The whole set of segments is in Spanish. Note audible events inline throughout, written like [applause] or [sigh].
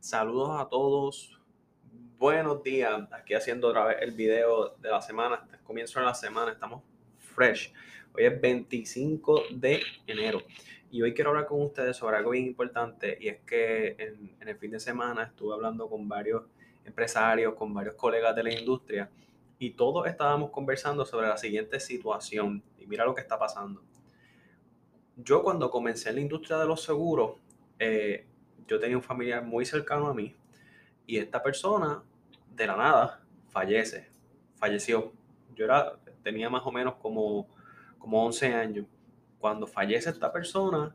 Saludos a todos. Buenos días. Aquí haciendo otra vez el video de la semana. Comienzo de la semana. Estamos fresh. Hoy es 25 de enero. Y hoy quiero hablar con ustedes sobre algo bien importante. Y es que en, en el fin de semana estuve hablando con varios empresarios, con varios colegas de la industria. Y todos estábamos conversando sobre la siguiente situación. Y mira lo que está pasando. Yo cuando comencé en la industria de los seguros, eh, yo tenía un familiar muy cercano a mí y esta persona de la nada fallece, falleció. Yo era, tenía más o menos como, como 11 años. Cuando fallece esta persona,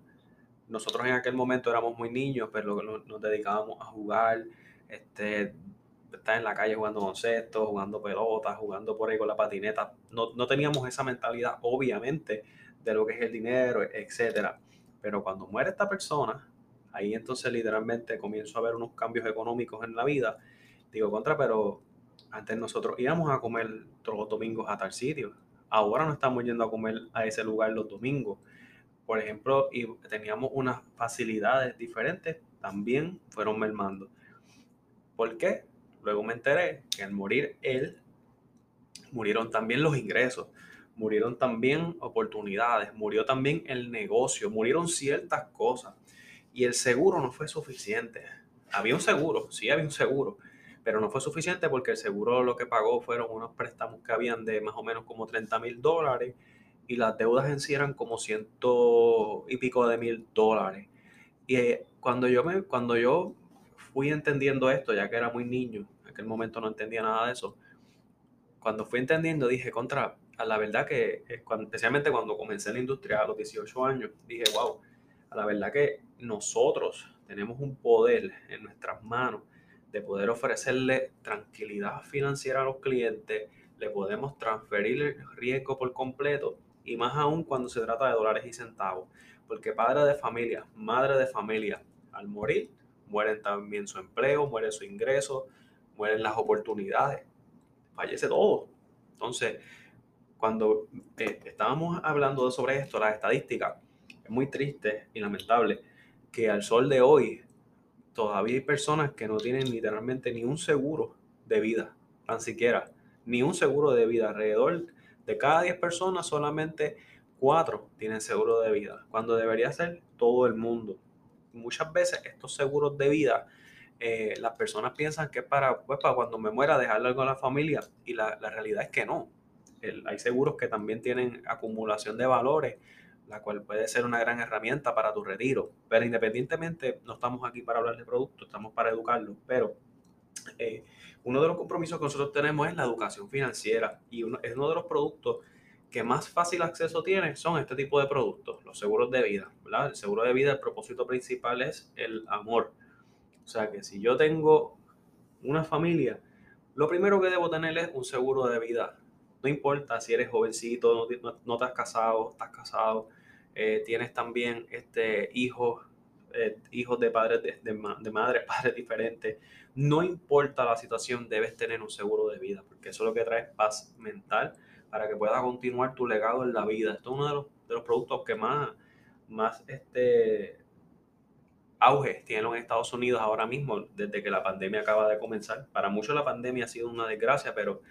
nosotros en aquel momento éramos muy niños, pero nos, dedicábamos a jugar, este, estar en la calle jugando conceptos, jugando pelotas, jugando por ahí con la patineta. No, no teníamos esa mentalidad, obviamente, de lo que es el dinero, etcétera. Pero cuando muere esta persona, Ahí entonces literalmente comienzo a ver unos cambios económicos en la vida. Digo, contra, pero antes nosotros íbamos a comer todos los domingos a tal sitio. Ahora no estamos yendo a comer a ese lugar los domingos. Por ejemplo, teníamos unas facilidades diferentes, también fueron mermando. ¿Por qué? Luego me enteré que al morir él, murieron también los ingresos, murieron también oportunidades, murió también el negocio, murieron ciertas cosas y el seguro no fue suficiente. Había un seguro, sí había un seguro, pero no fue suficiente porque el seguro lo que pagó fueron unos préstamos que habían de más o menos como 30 mil dólares y las deudas en sí eran como ciento y pico de mil dólares. Y eh, cuando yo, cuando yo fui entendiendo esto, ya que era muy niño, en aquel momento no entendía nada de eso, cuando fui entendiendo dije, contra, la verdad que, eh, especialmente cuando comencé en la industria a los 18 años, dije, wow, la verdad que nosotros tenemos un poder en nuestras manos de poder ofrecerle tranquilidad financiera a los clientes, le podemos transferir el riesgo por completo y más aún cuando se trata de dólares y centavos, porque padre de familia, madre de familia, al morir, mueren también su empleo, muere su ingreso, mueren las oportunidades, fallece todo. Entonces, cuando eh, estábamos hablando sobre esto, las estadísticas, es muy triste y lamentable que al sol de hoy todavía hay personas que no tienen literalmente ni un seguro de vida, tan siquiera, ni un seguro de vida. Alrededor de cada 10 personas, solamente 4 tienen seguro de vida, cuando debería ser todo el mundo. Muchas veces estos seguros de vida, eh, las personas piensan que es para, pues, cuando me muera dejarle algo a la familia y la, la realidad es que no. hay seguros que también tienen acumulación de valores la cual puede ser una gran herramienta para tu retiro. Pero independientemente, no estamos aquí para hablar de productos, estamos para educarlos. Pero eh, uno de los compromisos que nosotros tenemos es la educación financiera y uno, es uno de los productos que más fácil acceso tiene son este tipo de productos, los seguros de vida. El seguro de vida, el propósito principal es el amor. O sea que si yo tengo una familia, lo primero que debo tener es un seguro de vida no importa si eres jovencito, no, no, te has casado, estás casado, eh, tienes también este, hijos, eh, hijos de padres, de, de, madres, [laughs] padres diferentes. No importa la situación, debes tener un seguro de vida, porque eso es lo que trae paz mental para que puedas continuar tu legado en la vida. Esto es uno de los, de los productos que más, más este, auge tienen en Estados Unidos ahora mismo, desde que la pandemia acaba de comenzar. Para muchos la pandemia ha sido una desgracia, pero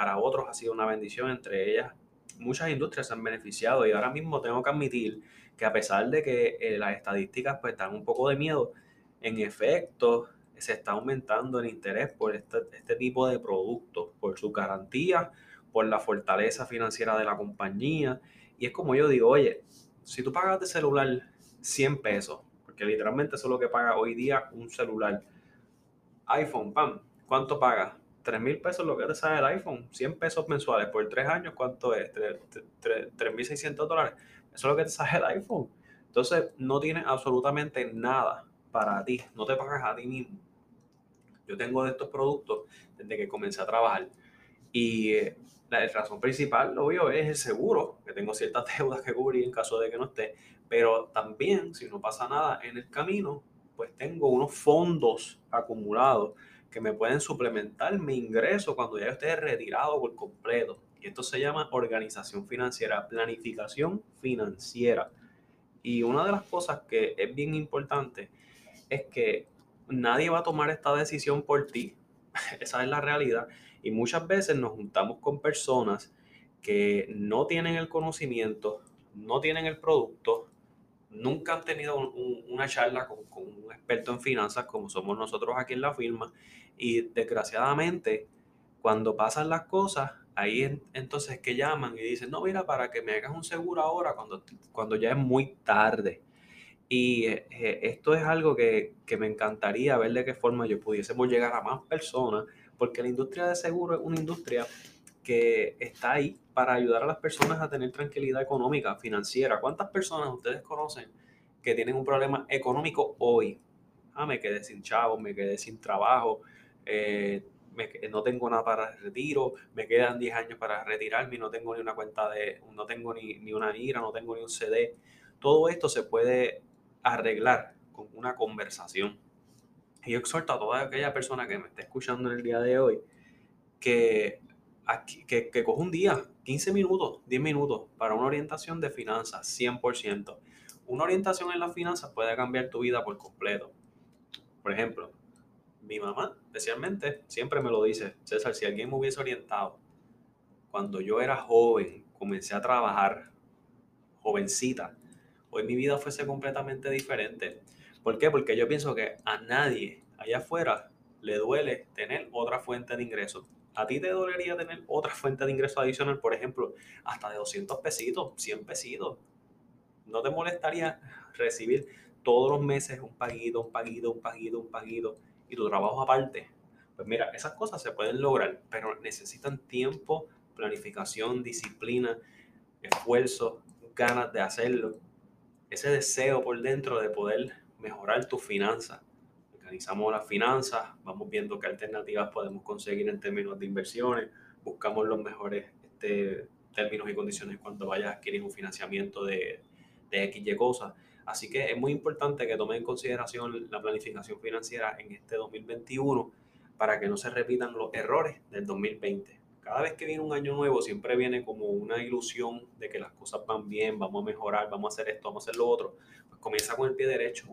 para otros ha sido una bendición, entre ellas muchas industrias se han beneficiado y ahora mismo tengo que admitir que a pesar de que eh, las estadísticas pues dan un poco de miedo, en efecto se está aumentando el interés por este, este tipo de productos, por su garantía, por la fortaleza financiera de la compañía. Y es como yo digo, oye, si tú pagas de celular 100 pesos, porque literalmente eso es lo que paga hoy día un celular, iPhone, pam, ¿cuánto pagas? 3 mil pesos lo que te sale el iPhone, 100 pesos mensuales por 3 años, ¿cuánto es? 3.600 dólares. Eso es lo que te sale el iPhone. Entonces, no tienes absolutamente nada para ti, no te pagas a ti mismo. Yo tengo de estos productos desde que comencé a trabajar y eh, la razón principal, lo obvio, es el seguro, que tengo ciertas [laughs] deudas que cubrir en caso de que no esté, pero también, si no pasa nada en el camino, pues tengo unos fondos acumulados que me pueden suplementar mi ingreso cuando ya esté retirado por completo. Y esto se llama organización financiera, planificación financiera. Y una de las cosas que es bien importante es que nadie va a tomar esta decisión por ti. [laughs] Esa es la realidad. Y muchas veces nos juntamos con personas que no tienen el conocimiento, no tienen el producto, nunca han tenido una charla con, un experto en finanzas como somos nosotros aquí en la firma y desgraciadamente cuando pasan las cosas, ahí entonces que llaman y dicen, no, mira, para que me hagas un seguro ahora cuando, cuando ya es muy tarde. Y eh, eh, esto es algo que, que, me encantaría ver de qué forma yo pudiésemos llegar a más personas, porque la industria de seguro es una industria que está ahí para ayudar a las personas a tener tranquilidad económica, financiera. ¿Cuántas personas ustedes conocen que tienen un problema económico hoy? Ah, me quedé sin chavo, me quedé sin trabajo, eh, no tengo nada para retiro, me quedan 10 años para retirarme no tengo ni una cuenta de, no tengo ni, ni una IRA, no tengo ni un CD. Todo esto se puede arreglar con una conversación. Y yo exhorto a toda aquella persona que me esté escuchando en el día de hoy que que, que un día, 15 minutos, 10 minutos para una orientación de finanzas, 100%. Una orientación en las finanzas puede cambiar tu vida por completo. Por ejemplo, mi mamá, especialmente, siempre me lo dice, César, si alguien me hubiese orientado cuando yo era joven, comencé a trabajar, jovencita, hoy mi vida fuese completamente diferente. ¿Por qué? Porque yo pienso que a nadie allá afuera le duele tener otra fuente de ingresos. ¿A ti te dolería tener otra fuente de ingreso adicional, por ejemplo, hasta de 200 pesitos, 100 pesitos? ¿No te molestaría recibir todos los meses un paguito, un paguito, un paguito, un paguito y tu trabajo aparte? Pues mira, esas cosas se pueden lograr, pero necesitan tiempo, planificación, disciplina, esfuerzo, ganas de hacerlo, ese deseo por dentro de poder mejorar tus finanzas analizamos las finanzas, vamos viendo qué alternativas podemos conseguir en términos de inversiones, buscamos los mejores este, términos y condiciones cuando vayas a adquirir un financiamiento de, de X y cosas. Así que es muy importante que tomen en consideración la planificación financiera en este 2021 para que no se repitan los errores del 2020. Cada vez que viene un año nuevo siempre viene como una ilusión de que las cosas van bien, vamos a mejorar, vamos a hacer esto, vamos a hacer lo otro. Pues comienza con el pie derecho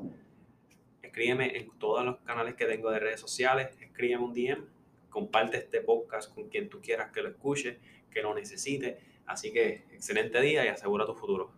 escríbeme en todos los canales que tengo de redes sociales, escríbeme un DM, comparte este podcast con quien tú quieras que lo escuche, que lo necesite. Así que excelente día y asegura tu futuro.